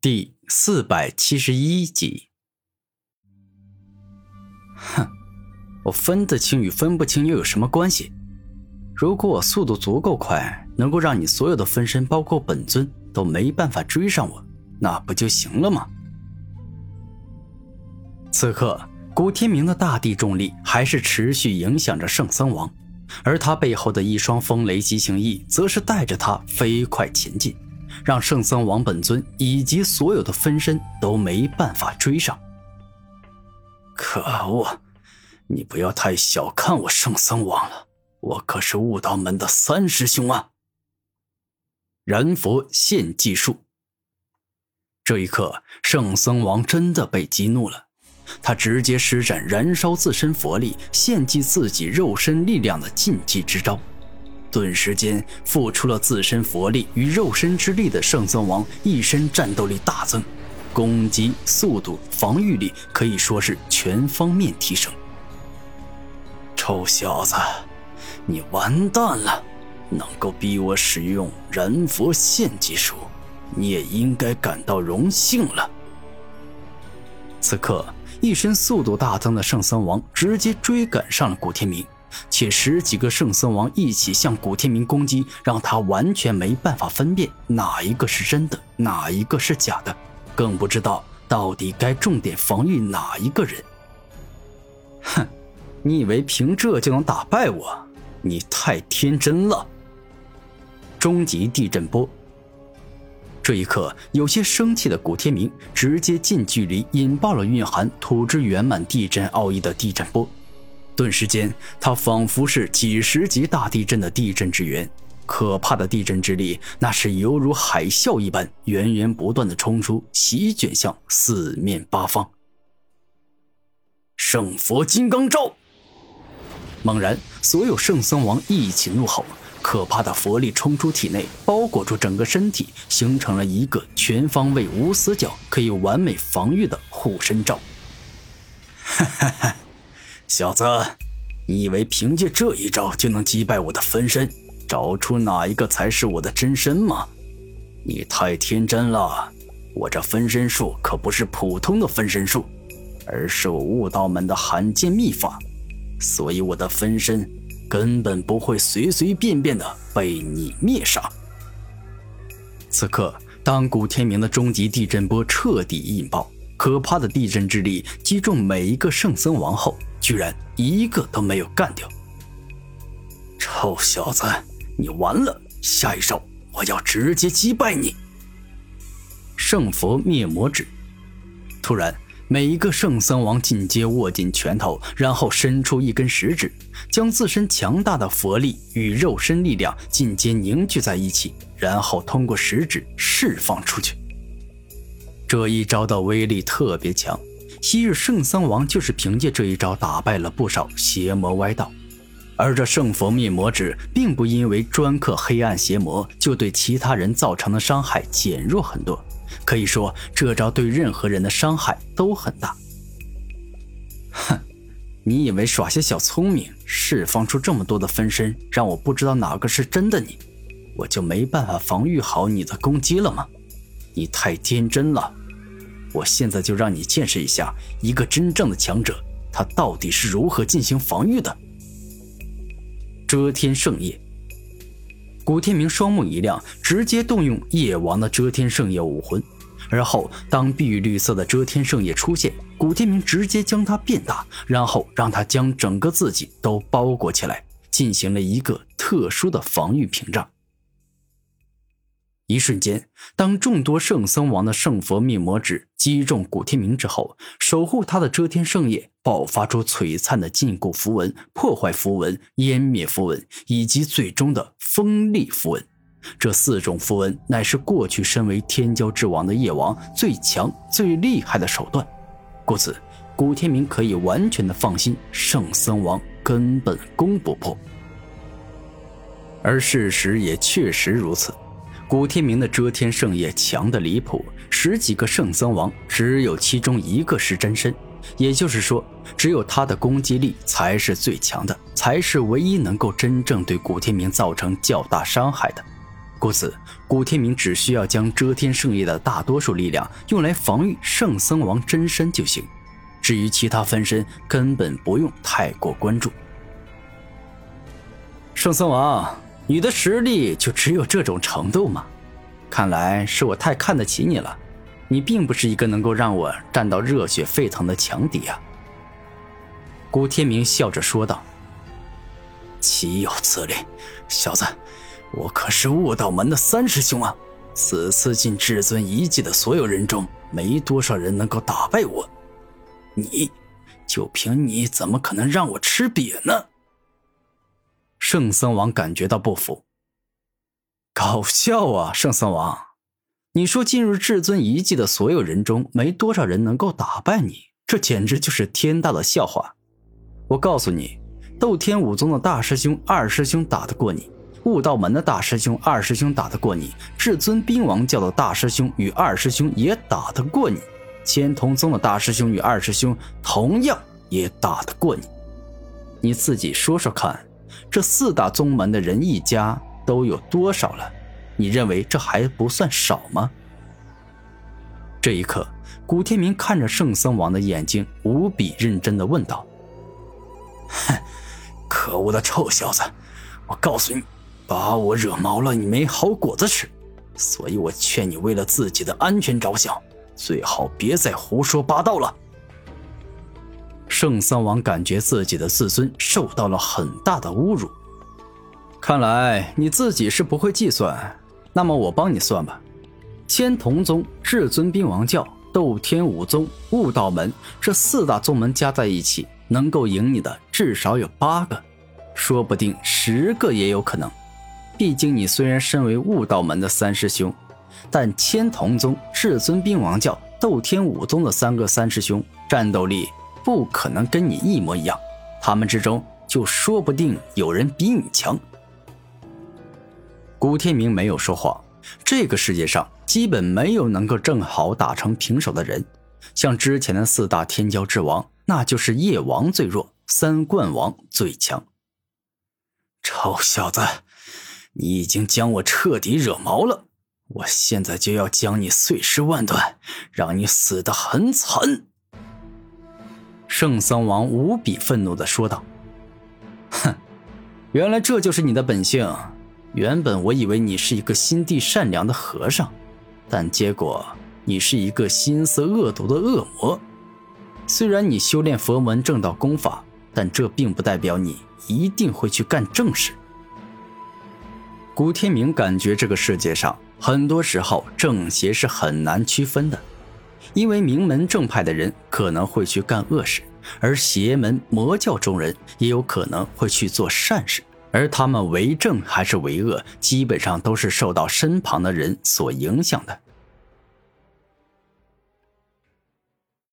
第四百七十一集。哼，我分得清与分不清又有什么关系？如果我速度足够快，能够让你所有的分身，包括本尊，都没办法追上我，那不就行了吗？此刻，古天明的大地重力还是持续影响着圣僧王，而他背后的一双风雷机行翼，则是带着他飞快前进。让圣僧王本尊以及所有的分身都没办法追上。可恶！你不要太小看我圣僧王了，我可是悟道门的三师兄啊！燃佛献祭术。这一刻，圣僧王真的被激怒了，他直接施展燃烧自身佛力、献祭自己肉身力量的禁忌之招。顿时间，付出了自身佛力与肉身之力的圣僧王一身战斗力大增，攻击速度、防御力可以说是全方面提升。臭小子，你完蛋了！能够逼我使用燃佛献祭术，你也应该感到荣幸了。此刻，一身速度大增的圣僧王直接追赶上了古天明。且十几个圣僧王一起向古天明攻击，让他完全没办法分辨哪一个是真的，哪一个是假的，更不知道到底该重点防御哪一个人。哼，你以为凭这就能打败我？你太天真了！终极地震波。这一刻，有些生气的古天明直接近距离引爆了蕴含土之圆满地震奥义的地震波。顿时间，他仿佛是几十级大地震的地震之源，可怕的地震之力，那是犹如海啸一般源源不断的冲出，席卷向四面八方。圣佛金刚罩！猛然，所有圣僧王一起怒吼，可怕的佛力冲出体内，包裹住整个身体，形成了一个全方位无死角、可以完美防御的护身罩。哈哈哈！小子，你以为凭借这一招就能击败我的分身，找出哪一个才是我的真身吗？你太天真了！我这分身术可不是普通的分身术，而是我悟道门的罕见秘法，所以我的分身根本不会随随便便的被你灭杀。此刻，当古天明的终极地震波彻底引爆，可怕的地震之力击中每一个圣僧王后。居然一个都没有干掉！臭小子，你完了！下一招我要直接击败你！圣佛灭魔指。突然，每一个圣僧王进阶握紧拳头，然后伸出一根食指，将自身强大的佛力与肉身力量进阶凝聚在一起，然后通过食指释放出去。这一招的威力特别强。昔日圣僧王就是凭借这一招打败了不少邪魔歪道，而这圣佛灭魔指并不因为专克黑暗邪魔就对其他人造成的伤害减弱很多，可以说这招对任何人的伤害都很大。哼，你以为耍些小聪明，释放出这么多的分身，让我不知道哪个是真的你，我就没办法防御好你的攻击了吗？你太天真了。我现在就让你见识一下，一个真正的强者，他到底是如何进行防御的。遮天圣夜，古天明双目一亮，直接动用夜王的遮天圣夜武魂。而后，当碧绿色的遮天圣夜出现，古天明直接将它变大，然后让它将整个自己都包裹起来，进行了一个特殊的防御屏障。一瞬间，当众多圣僧王的圣佛灭魔指击中古天明之后，守护他的遮天圣夜爆发出璀璨的禁锢符文、破坏符文、湮灭符文，以及最终的锋利符文。这四种符文乃是过去身为天骄之王的夜王最强、最厉害的手段，故此，古天明可以完全的放心，圣僧王根本攻不破。而事实也确实如此。古天明的遮天圣业强的离谱，十几个圣僧王只有其中一个是真身，也就是说，只有他的攻击力才是最强的，才是唯一能够真正对古天明造成较大伤害的。故此，古天明只需要将遮天圣业的大多数力量用来防御圣僧王真身就行。至于其他分身，根本不用太过关注。圣僧王，你的实力就只有这种程度吗？看来是我太看得起你了。你并不是一个能够让我战到热血沸腾的强敌啊！古天明笑着说道：“岂有此理，小子，我可是悟道门的三师兄啊！此次进至尊遗迹的所有人中，没多少人能够打败我。你，就凭你，怎么可能让我吃瘪呢？”圣僧王感觉到不服，搞笑啊！圣僧王。你说进入至尊遗迹的所有人中，没多少人能够打败你，这简直就是天大的笑话。我告诉你，斗天武宗的大师兄、二师兄打得过你，悟道门的大师兄、二师兄打得过你，至尊兵王教的大师兄与二师兄也打得过你，千童宗的大师兄与二师兄同样也打得过你。你自己说说看，这四大宗门的人一家都有多少了？你认为这还不算少吗？这一刻，古天明看着圣僧王的眼睛，无比认真的问道：“哼，可恶的臭小子！我告诉你，把我惹毛了，你没好果子吃。所以我劝你，为了自己的安全着想，最好别再胡说八道了。”圣三王感觉自己的自尊受到了很大的侮辱。看来你自己是不会计算。那么我帮你算吧，千童宗、至尊兵王教、斗天武宗、悟道门这四大宗门加在一起，能够赢你的至少有八个，说不定十个也有可能。毕竟你虽然身为悟道门的三师兄，但千童宗、至尊兵王教、斗天武宗的三个三师兄战斗力不可能跟你一模一样，他们之中就说不定有人比你强。古天明没有说谎。这个世界上基本没有能够正好打成平手的人，像之前的四大天骄之王，那就是夜王最弱，三冠王最强。臭小子，你已经将我彻底惹毛了，我现在就要将你碎尸万段，让你死得很惨！圣僧王无比愤怒的说道：“哼，原来这就是你的本性。”原本我以为你是一个心地善良的和尚，但结果你是一个心思恶毒的恶魔。虽然你修炼佛门正道功法，但这并不代表你一定会去干正事。古天明感觉这个世界上很多时候正邪是很难区分的，因为名门正派的人可能会去干恶事，而邪门魔教中人也有可能会去做善事。而他们为正还是为恶，基本上都是受到身旁的人所影响的。